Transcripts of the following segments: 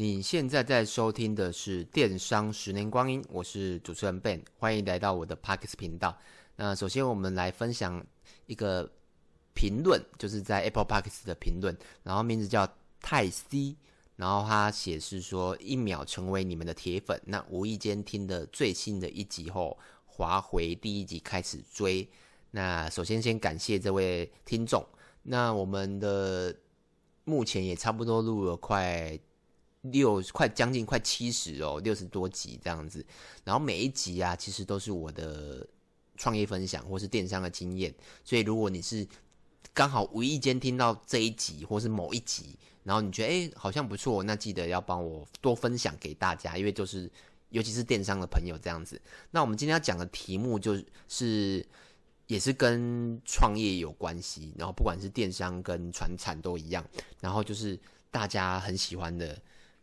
你现在在收听的是《电商十年光阴》，我是主持人 Ben，欢迎来到我的 Podcast 频道。那首先我们来分享一个评论，就是在 Apple Podcast 的评论，然后名字叫泰 C，然后他写是说一秒成为你们的铁粉，那无意间听的最新的一集后，滑回第一集开始追。那首先先感谢这位听众，那我们的目前也差不多录了快。六快将近快七十哦，六十多集这样子，然后每一集啊，其实都是我的创业分享或是电商的经验，所以如果你是刚好无意间听到这一集或是某一集，然后你觉得诶好像不错，那记得要帮我多分享给大家，因为就是尤其是电商的朋友这样子。那我们今天要讲的题目就是也是跟创业有关系，然后不管是电商跟传产都一样，然后就是大家很喜欢的。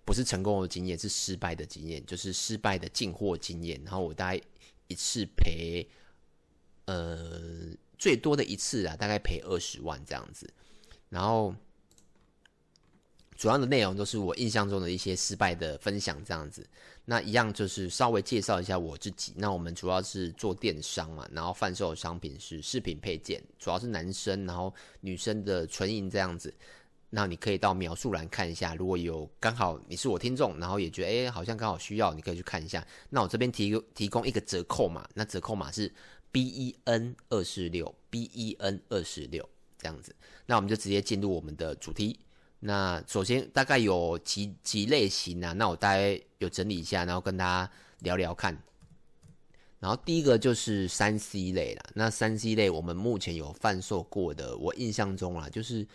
不是成功的经验，是失败的经验，就是失败的进货经验。然后我大概一次赔，呃，最多的一次啊，大概赔二十万这样子。然后主要的内容都是我印象中的一些失败的分享这样子。那一样就是稍微介绍一下我自己。那我们主要是做电商嘛，然后贩售的商品是饰品配件，主要是男生，然后女生的纯银这样子。那你可以到描述栏看一下，如果有刚好你是我听众，然后也觉得诶好像刚好需要，你可以去看一下。那我这边提提供一个折扣码，那折扣码是 B E N 二四六 B E N 二四六这样子。那我们就直接进入我们的主题。那首先大概有几几类型啊？那我大概有整理一下，然后跟大家聊聊看。然后第一个就是三 C 类啦。那三 C 类我们目前有贩售过的，我印象中啊，就是。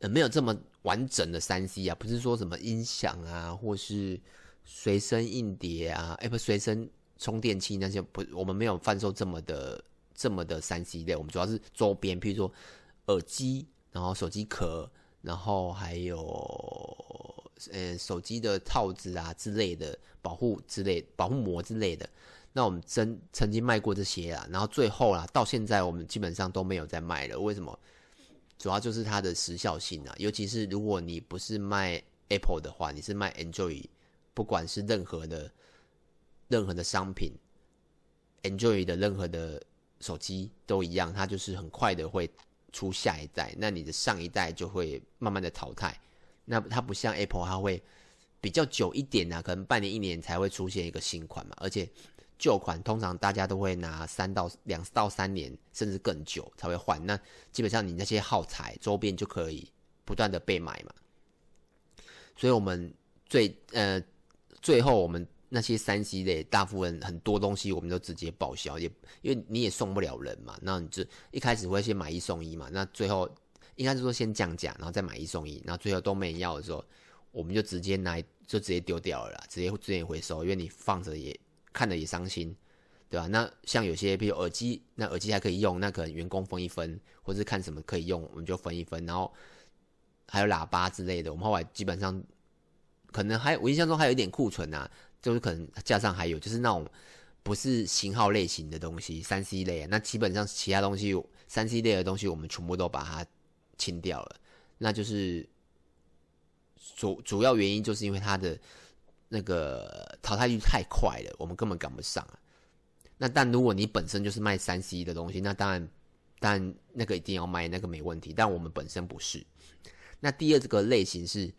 呃，没有这么完整的三 C 啊，不是说什么音响啊，或是随身硬碟啊，哎，不，随身充电器那些，不，我们没有贩售这么的这么的三 C 类，我们主要是周边，譬如说耳机，然后手机壳，然后还有呃手机的套子啊之类的，保护之类，保护膜之类的。那我们曾曾经卖过这些啊，然后最后啦，到现在我们基本上都没有再卖了，为什么？主要就是它的时效性啊，尤其是如果你不是卖 Apple 的话，你是卖 Android，不管是任何的任何的商品，Android 的任何的手机都一样，它就是很快的会出下一代，那你的上一代就会慢慢的淘汰。那它不像 Apple，它会比较久一点啊，可能半年一年才会出现一个新款嘛，而且。旧款通常大家都会拿三到两到三年，甚至更久才会换。那基本上你那些耗材周边就可以不断的被买嘛。所以我们最呃最后我们那些三 C 类大部分很多东西我们都直接报销，也因为你也送不了人嘛。那你就一开始会先买一送一嘛。那最后应该是说先降价，然后再买一送一，然后最后都没人要的时候，我们就直接拿就直接丢掉了啦，直接直接回收，因为你放着也。看了也伤心，对吧？那像有些，比如耳机，那耳机还可以用，那可能员工分一分，或是看什么可以用，我们就分一分。然后还有喇叭之类的，我们后来基本上可能还，我印象中还有一点库存啊，就是可能架上还有就是那种不是型号类型的东西，三 C 类啊，那基本上其他东西，三 C 类的东西我们全部都把它清掉了。那就是主主要原因就是因为它的。那个淘汰率太快了，我们根本赶不上啊。那但如果你本身就是卖三 C 的东西，那当然，但那个一定要卖，那个没问题。但我们本身不是。那第二这个类型是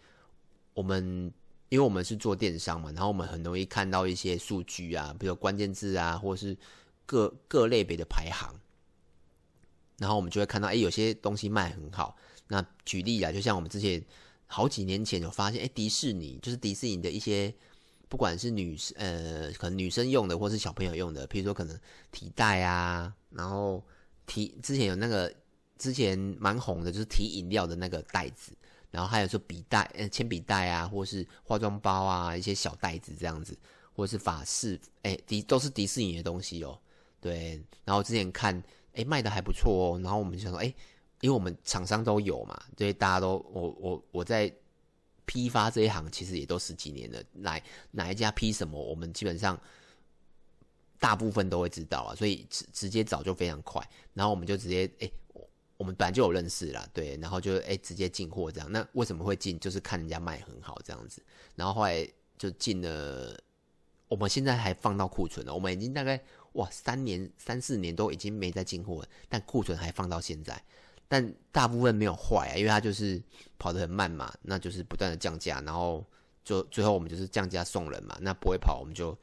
我们，因为我们是做电商嘛，然后我们很容易看到一些数据啊，比如关键字啊，或是各各类别的排行，然后我们就会看到，哎，有些东西卖很好。那举例啊，就像我们之前。好几年前有发现，哎，迪士尼就是迪士尼的一些，不管是女生呃，可能女生用的，或是小朋友用的，比如说可能提袋啊，然后提之前有那个之前蛮红的，就是提饮料的那个袋子，然后还有说笔袋、呃铅笔袋啊，或是化妆包啊，一些小袋子这样子，或是法式，哎，迪都是迪士尼的东西哦，对，然后之前看，哎，卖的还不错哦，然后我们就想说，哎。因为我们厂商都有嘛，所以大家都我我我在批发这一行其实也都十几年了，来哪一家批什么，我们基本上大部分都会知道啊，所以直直接找就非常快，然后我们就直接诶我们本来就有认识啦，对，然后就哎直接进货这样。那为什么会进？就是看人家卖很好这样子，然后后来就进了。我们现在还放到库存了，我们已经大概哇三年三四年都已经没再进货了，但库存还放到现在。但大部分没有坏啊，因为它就是跑得很慢嘛，那就是不断的降价，然后就最后我们就是降价送人嘛。那不会跑，我们就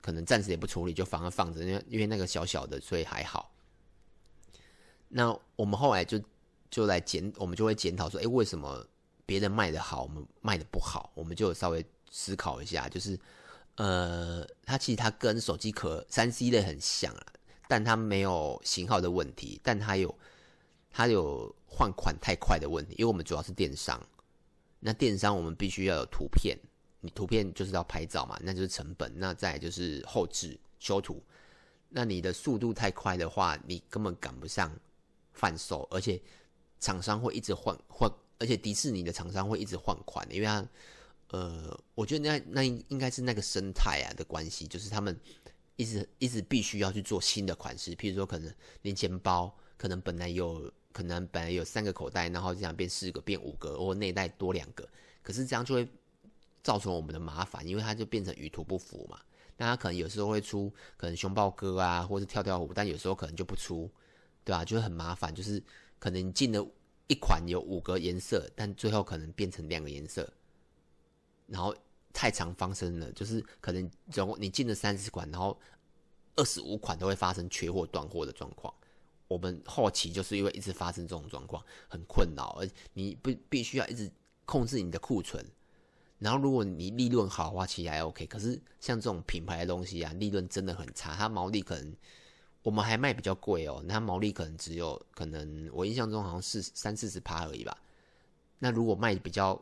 可能暂时也不处理，就反而放着，因为因为那个小小的，所以还好。那我们后来就就来检，我们就会检讨说，哎，为什么别人卖的好，我们卖的不好？我们就稍微思考一下，就是，呃，它其实它跟手机壳三 C 类很像啊，但它没有型号的问题，但它有它有换款太快的问题，因为我们主要是电商，那电商我们必须要有图片，你图片就是要拍照嘛，那就是成本，那再就是后置修图，那你的速度太快的话，你根本赶不上。贩售，而且厂商会一直换换，而且迪士尼的厂商会一直换款，因为他，呃，我觉得那那应该是那个生态啊的关系，就是他们一直一直必须要去做新的款式，譬如说可能零钱包，可能本来有可能本来有三个口袋，然后这样变四个，变五个，或内袋多两个，可是这样就会造成我们的麻烦，因为它就变成与图不符嘛。那它可能有时候会出可能熊抱哥啊，或是跳跳虎，但有时候可能就不出。对啊，就会很麻烦，就是可能进了一款有五个颜色，但最后可能变成两个颜色，然后太常发生了，就是可能总共你进了三十款，然后二十五款都会发生缺货断货的状况。我们后期就是因为一直发生这种状况，很困扰，而你不必须要一直控制你的库存，然后如果你利润好的话，其实还 OK。可是像这种品牌的东西啊，利润真的很差，它毛利可能。我们还卖比较贵哦，那毛利可能只有可能我印象中好像是三四十趴而已吧。那如果卖比较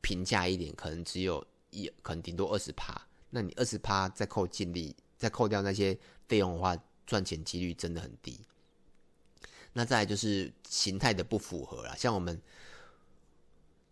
平价一点，可能只有一，可能顶多二十趴。那你二十趴再扣净利，再扣掉那些费用的话，赚钱几率真的很低。那再来就是形态的不符合啦，像我们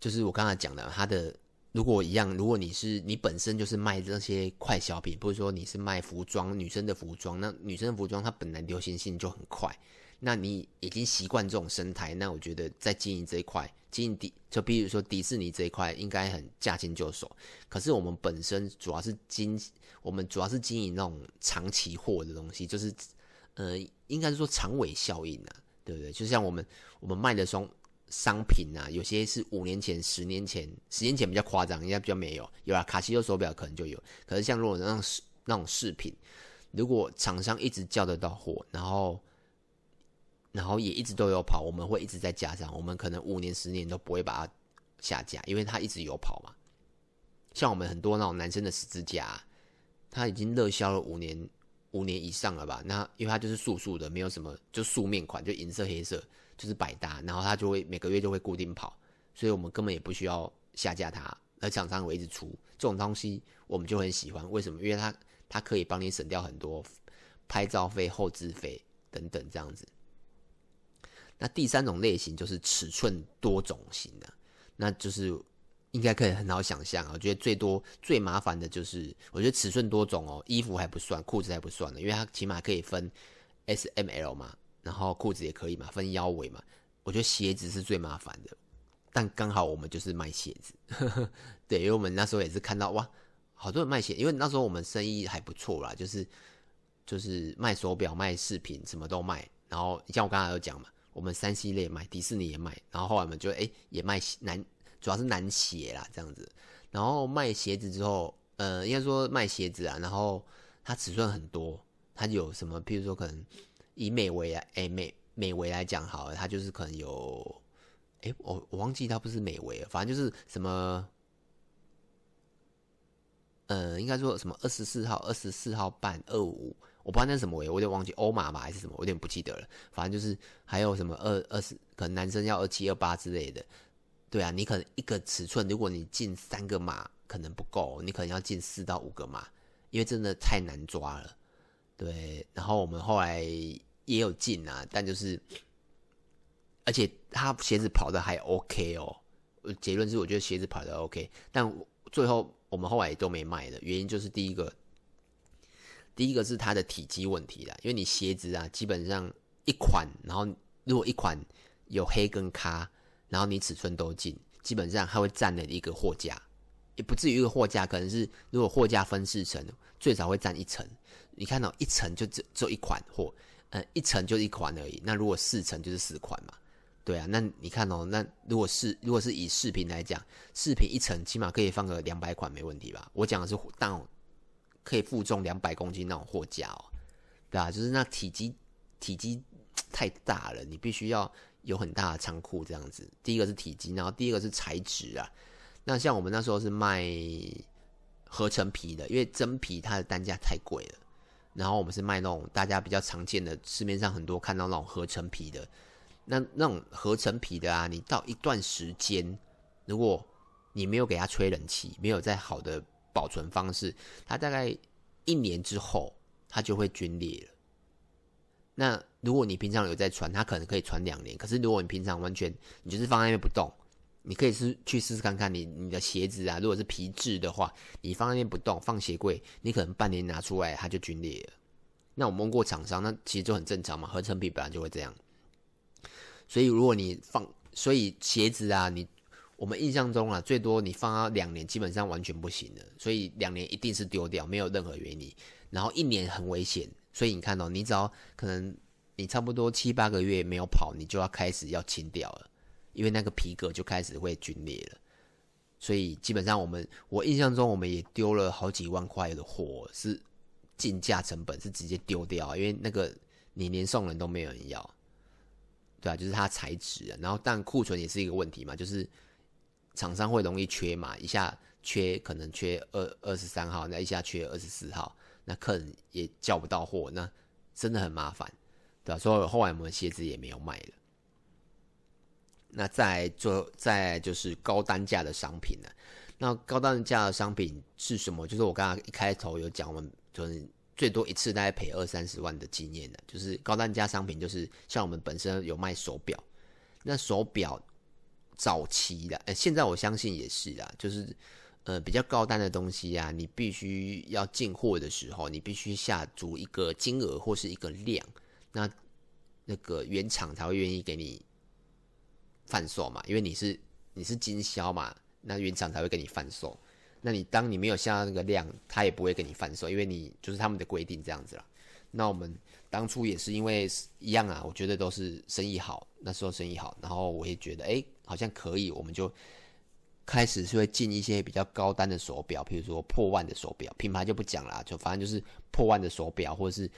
就是我刚才讲的，它的。如果一样，如果你是你本身就是卖这些快消品，不是说你是卖服装，女生的服装，那女生的服装它本来流行性就很快，那你已经习惯这种生态，那我觉得在经营这一块，经营迪就比如说迪士尼这一块，应该很驾轻就熟。可是我们本身主要是经，我们主要是经营那种长期货的东西，就是呃，应该是说长尾效应啊，对不对？就像我们我们卖的双。商品啊，有些是五年前、十年前、十年前比较夸张，应该比较没有。有啊，卡西欧手表可能就有。可是像如果那种那种饰品，如果厂商一直叫得到货，然后然后也一直都有跑，我们会一直在加上。我们可能五年、十年都不会把它下架，因为它一直有跑嘛。像我们很多那种男生的十字架，它已经热销了五年、五年以上了吧？那因为它就是素素的，没有什么，就素面款，就银色、黑色。就是百搭，然后它就会每个月就会固定跑，所以我们根本也不需要下架它，而厂商我一直出这种东西，我们就很喜欢。为什么？因为它它可以帮你省掉很多拍照费、后置费等等这样子。那第三种类型就是尺寸多种型的，那就是应该可以很好想象啊。我觉得最多最麻烦的就是，我觉得尺寸多种哦，衣服还不算，裤子还不算的，因为它起码可以分 S、M、L 嘛。然后裤子也可以嘛，分腰围嘛。我觉得鞋子是最麻烦的，但刚好我们就是卖鞋子，呵 呵对，因为我们那时候也是看到哇，好多人卖鞋，因为那时候我们生意还不错啦，就是就是卖手表、卖饰品，什么都卖。然后像我刚才有讲嘛，我们三 C 类卖，迪士尼也卖，然后后来我们就哎也卖男，主要是男鞋啦这样子。然后卖鞋子之后，呃，应该说卖鞋子啊，然后它尺寸很多，它有什么，譬如说可能。以美围啊，哎美美围来讲好了，它就是可能有，哎我我忘记它不是美围，反正就是什么，呃，应该说什么二十四号、二十四号半、二五，我不知道那是什么，我有点忘记欧码吧还是什么，我有点不记得了。反正就是还有什么二二十，可能男生要二七二八之类的。对啊，你可能一个尺寸，如果你进三个码可能不够，你可能要进四到五个码，因为真的太难抓了。对，然后我们后来。也有进啊，但就是，而且他鞋子跑的还 OK 哦。结论是，我觉得鞋子跑的 OK，但最后我们后来也都没卖的原因就是第一个，第一个是它的体积问题啦。因为你鞋子啊，基本上一款，然后如果一款有黑跟咖，然后你尺寸都进，基本上它会占了一个货架，也不至于一个货架，可能是如果货架分四层，最少会占一层。你看到一层就只只有一款货，呃，一层就一款而已。那如果四层就是四款嘛，对啊。那你看哦，那如果是如果是以视频来讲，视频一层起码可以放个两百款没问题吧？我讲的是那种可以负重两百公斤那种货架哦，对啊，就是那体积体积太大了，你必须要。有很大的仓库这样子，第一个是体积，然后第二个是材质啊。那像我们那时候是卖合成皮的，因为真皮它的单价太贵了。然后我们是卖那种大家比较常见的，市面上很多看到那种合成皮的。那那种合成皮的啊，你到一段时间，如果你没有给它吹冷气，没有在好的保存方式，它大概一年之后，它就会龟裂了。那如果你平常有在穿，它可能可以穿两年。可是如果你平常完全你就是放在那边不动，你可以试去试试看看你你的鞋子啊，如果是皮质的话，你放在那边不动，放鞋柜，你可能半年拿出来它就龟裂了。那我问过厂商，那其实就很正常嘛，合成皮本来就会这样。所以如果你放，所以鞋子啊，你我们印象中啊，最多你放到两年，基本上完全不行了。所以两年一定是丢掉，没有任何原因。然后一年很危险。所以你看哦，你只要可能你差不多七八个月没有跑，你就要开始要清掉了，因为那个皮革就开始会龟裂了。所以基本上我们，我印象中我们也丢了好几万块的货，是进价成本是直接丢掉，因为那个你连送人都没有人要，对啊，就是它材质。然后但库存也是一个问题嘛，就是厂商会容易缺嘛，一下缺可能缺二二十三号，那一下缺二十四号。那客人也叫不到货，那真的很麻烦，对吧？所以后来我们鞋子也没有卖了。那再做再就是高单价的商品呢？那高单价的商品是什么？就是我刚刚一开头有讲，我们就是最多一次大概赔二三十万的经验的，就是高单价商品，就是像我们本身有卖手表，那手表早期的，呃，现在我相信也是啦，就是。呃，比较高单的东西啊，你必须要进货的时候，你必须下足一个金额或是一个量，那那个原厂才会愿意给你贩售嘛，因为你是你是经销嘛，那原厂才会给你贩售。那你当你没有下那个量，他也不会给你贩售，因为你就是他们的规定这样子啦。那我们当初也是因为一样啊，我觉得都是生意好，那时候生意好，然后我也觉得哎、好像可以，我们就。开始是会进一些比较高单的手表，比如说破万的手表，品牌就不讲了，就反正就是破万的手表，或者是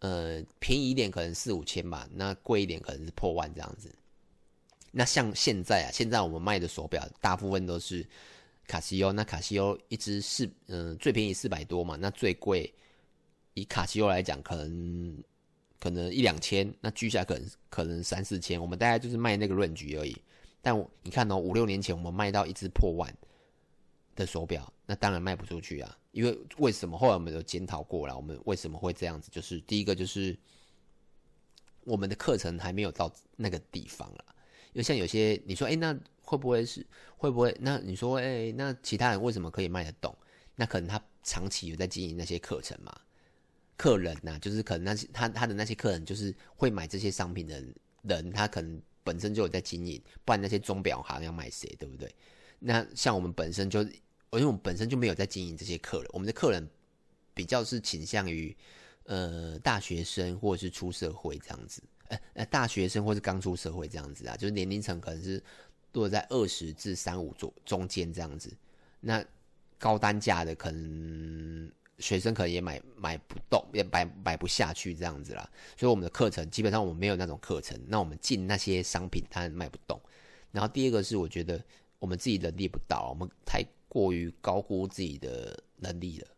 呃便宜一点可能四五千吧，那贵一点可能是破万这样子。那像现在啊，现在我们卖的手表大部分都是卡西欧，那卡西欧一支是嗯、最便宜四百多嘛，那最贵以卡西欧来讲，可能可能一两千，那居下可能可能三四千，我们大概就是卖那个润局而已。但你看哦，五六年前我们卖到一只破万的手表，那当然卖不出去啊。因为为什么？后来我们有检讨过了，我们为什么会这样子？就是第一个就是我们的课程还没有到那个地方了。因为像有些你说，哎，那会不会是会不会？那你说，哎，那其他人为什么可以卖得动？那可能他长期有在经营那些课程嘛。客人呐、就是可能那些他他的那些客人，就是会买这些商品的人，他可能。本身就有在经营，不然那些钟表行要卖谁，对不对？那像我们本身就，因为我们本身就没有在经营这些客人，我们的客人比较是倾向于呃大学生或者是出社会这样子，呃呃大学生或是刚出社会这样子啊，就是年龄层可能是落在二十至三五左中间这样子，那高单价的可能。学生可能也买买不动，也买买不下去这样子啦，所以我们的课程基本上我们没有那种课程，那我们进那些商品它卖不动。然后第二个是我觉得我们自己能力不到，我们太过于高估自己的能力了。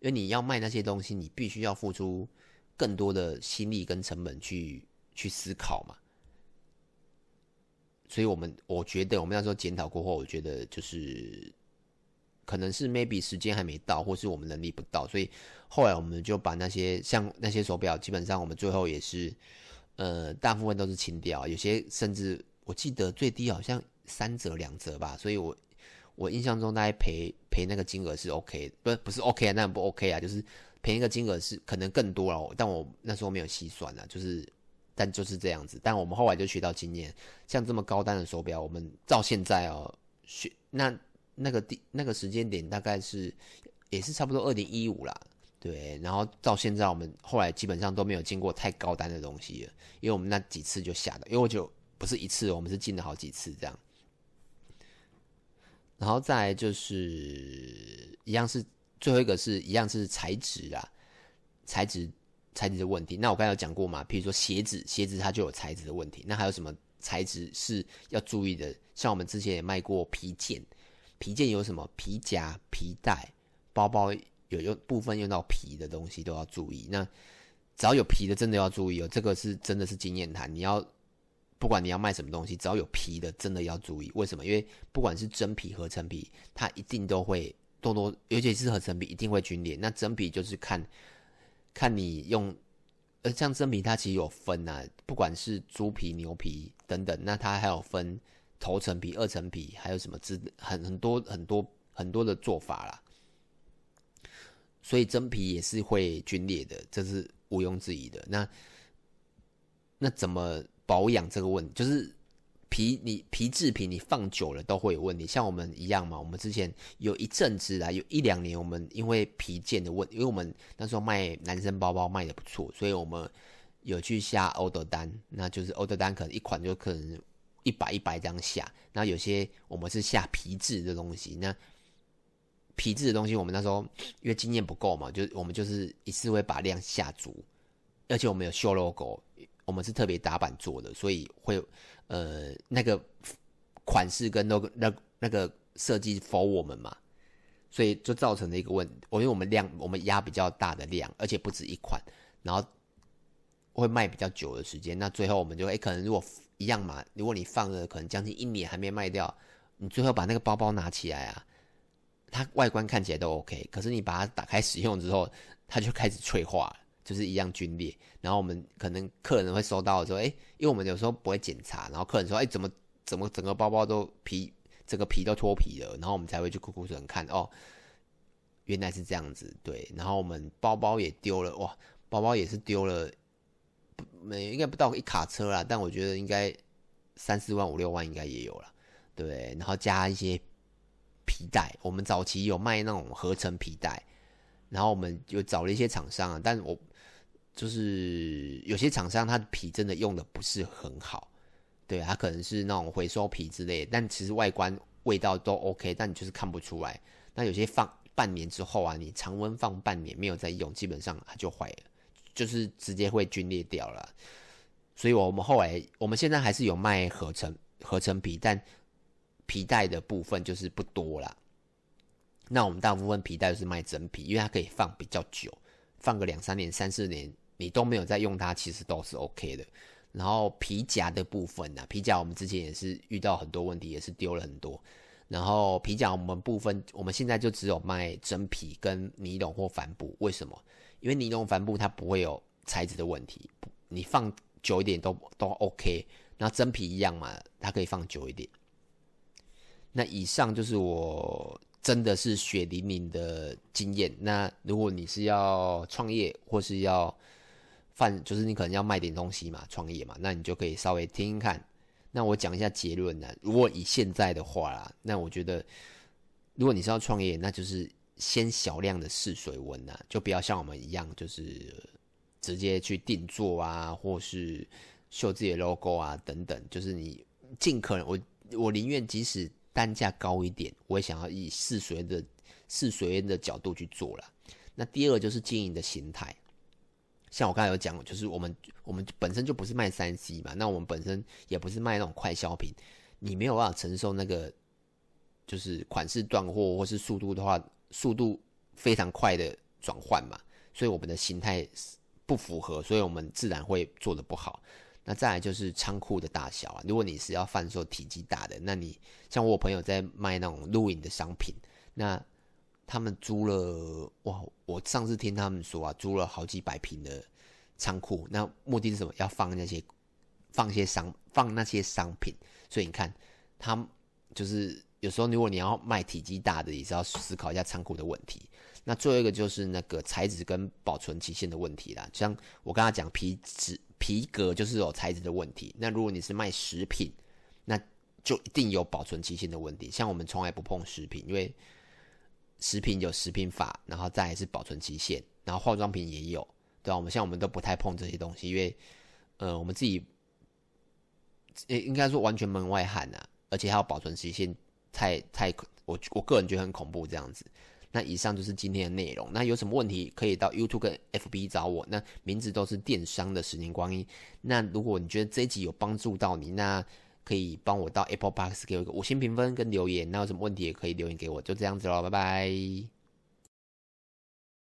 因为你要卖那些东西，你必须要付出更多的心力跟成本去去思考嘛。所以我们我觉得我们那时候检讨过后，我觉得就是。可能是 maybe 时间还没到，或是我们能力不到，所以后来我们就把那些像那些手表，基本上我们最后也是，呃，大部分都是清掉，有些甚至我记得最低好像三折两折吧，所以我我印象中大概赔赔那个金额是 OK，不不是 OK 啊，那不 OK 啊，就是赔那个金额是可能更多了，但我那时候没有细算啊，就是但就是这样子。但我们后来就学到经验，像这么高端的手表，我们到现在哦，学那那个地那个时间点大概是也是差不多二零一五啦，对。然后到现在，我们后来基本上都没有进过太高单的东西了，因为我们那几次就下的，因为我就不是一次，我们是进了好几次这样。然后再来就是一样是最后一个是一样是材质啊，材质材质的问题。那我刚才有讲过嘛，譬如说鞋子，鞋子它就有材质的问题。那还有什么材质是要注意的？像我们之前也卖过皮件，皮件有什么皮夹、皮带、包包有用部分用到皮的东西都要注意。那只要有皮的，真的要注意哦。这个是真的是经验谈，你要。不管你要卖什么东西，只要有皮的，真的要注意。为什么？因为不管是真皮、合成皮，它一定都会多多，尤其是合成皮，一定会龟裂。那真皮就是看看你用，呃，像真皮它其实有分啊，不管是猪皮、牛皮等等，那它还有分头层皮、二层皮，还有什么之很很多很多很多的做法啦。所以真皮也是会龟裂的，这是毋庸置疑的。那那怎么？保养这个问题，就是皮你皮制品你放久了都会有问题，像我们一样嘛。我们之前有一阵子啊，有一两年，我们因为皮件的问，因为我们那时候卖男生包包卖的不错，所以我们有去下 order 单，那就是 order 单可能一款就可能一百一百这样下。那有些我们是下皮质的东西，那皮质的东西我们那时候因为经验不够嘛，就我们就是一次会把量下足，而且我们有修 logo。我们是特别打版做的，所以会呃那个款式跟那个那那个设计否我们嘛，所以就造成了一个问。我因为我们量我们压比较大的量，而且不止一款，然后会卖比较久的时间。那最后我们就会、可能如果一样嘛，如果你放了可能将近一年还没卖掉，你最后把那个包包拿起来啊，它外观看起来都 OK，可是你把它打开使用之后，它就开始脆化。就是一样龟裂，然后我们可能客人会收到说，哎，因为我们有时候不会检查，然后客人说，哎，怎么怎么整个包包都皮，整个皮都脱皮了，然后我们才会去库库存看，哦，原来是这样子，对，然后我们包包也丢了，哇，包包也是丢了，没应该不到一卡车啦，但我觉得应该三四万五六万应该也有了，对，然后加一些皮带，我们早期有卖那种合成皮带，然后我们就找了一些厂商啊，但我。就是有些厂商，他的皮真的用的不是很好，对，他可能是那种回收皮之类的，但其实外观味道都 OK，但你就是看不出来。那有些放半年之后啊，你常温放半年没有再用，基本上它就坏了，就是直接会皲裂掉了。所以我们后来，我们现在还是有卖合成合成皮，但皮带的部分就是不多啦。那我们大部分皮带都是卖真皮，因为它可以放比较久。放个两三年、三四年，你都没有在用它，其实都是 OK 的。然后皮夹的部分呢、皮夹我们之前也是遇到很多问题，也是丢了很多。然后皮夹我们部分，我们现在就只有卖真皮跟尼龙或帆布。为什么？因为尼龙、帆布它不会有材质的问题，你放久一点都都 OK。那真皮一样嘛，它可以放久一点。那以上就是我。真的是血淋淋的经验。那如果你是要创业，或是要贩，就是你可能要卖点东西嘛，创业嘛，那你就可以稍微听听看。那我讲一下结论呢。如果以现在的话啦，那我觉得，如果你是要创业，那就是先小量的试水温呐，就不要像我们一样，就是直接去定做啊，或是秀自己的 logo 啊等等。就是你尽可能，我我宁愿即使。单价高一点，我也想要以试水的试水的角度去做了。那第二个就是经营的形态，像我刚才有讲，就是我们我们本身就不是卖三 C 嘛，那我们本身也不是卖那种快消品，你没有办法承受那个就是款式断货或是速度的话，速度非常快的转换嘛，所以我们的形态不符合，所以我们自然会做得不好。那再来就是仓库的大小啊，如果你是要贩售体积大的，那你像我朋友在卖那种露营的商品，那他们租了哇，我上次听他们说啊，租了好几百平的仓库，那目的是什么？要放那些放些商放那些商品，所以你看，他就是有时候如果你要卖体积大的，也是要思考一下仓库的问题。那最后一个就是那个材质跟保存期限的问题啦，像我刚才讲皮质。皮革就是有材质的问题。那如果你是卖食品，那就一定有保存期限的问题。像我们从来不碰食品，因为食品有食品法，然后再是保存期限，然后化妆品也有，对吧？我们像我们都不太碰这些东西，因为呃，我们自己应应该说完全门外汉呐、啊，而且还有保存期限，太太我我个人觉得很恐怖这样子。那以上就是今天的内容。那有什么问题可以到 YouTube 跟 FB 找我。那名字都是电商的十年光阴。那如果你觉得这一集有帮助到你，那可以帮我到 Apple Box 给我一个五星评分跟留言。那有什么问题也可以留言给我。就这样子喽，拜拜。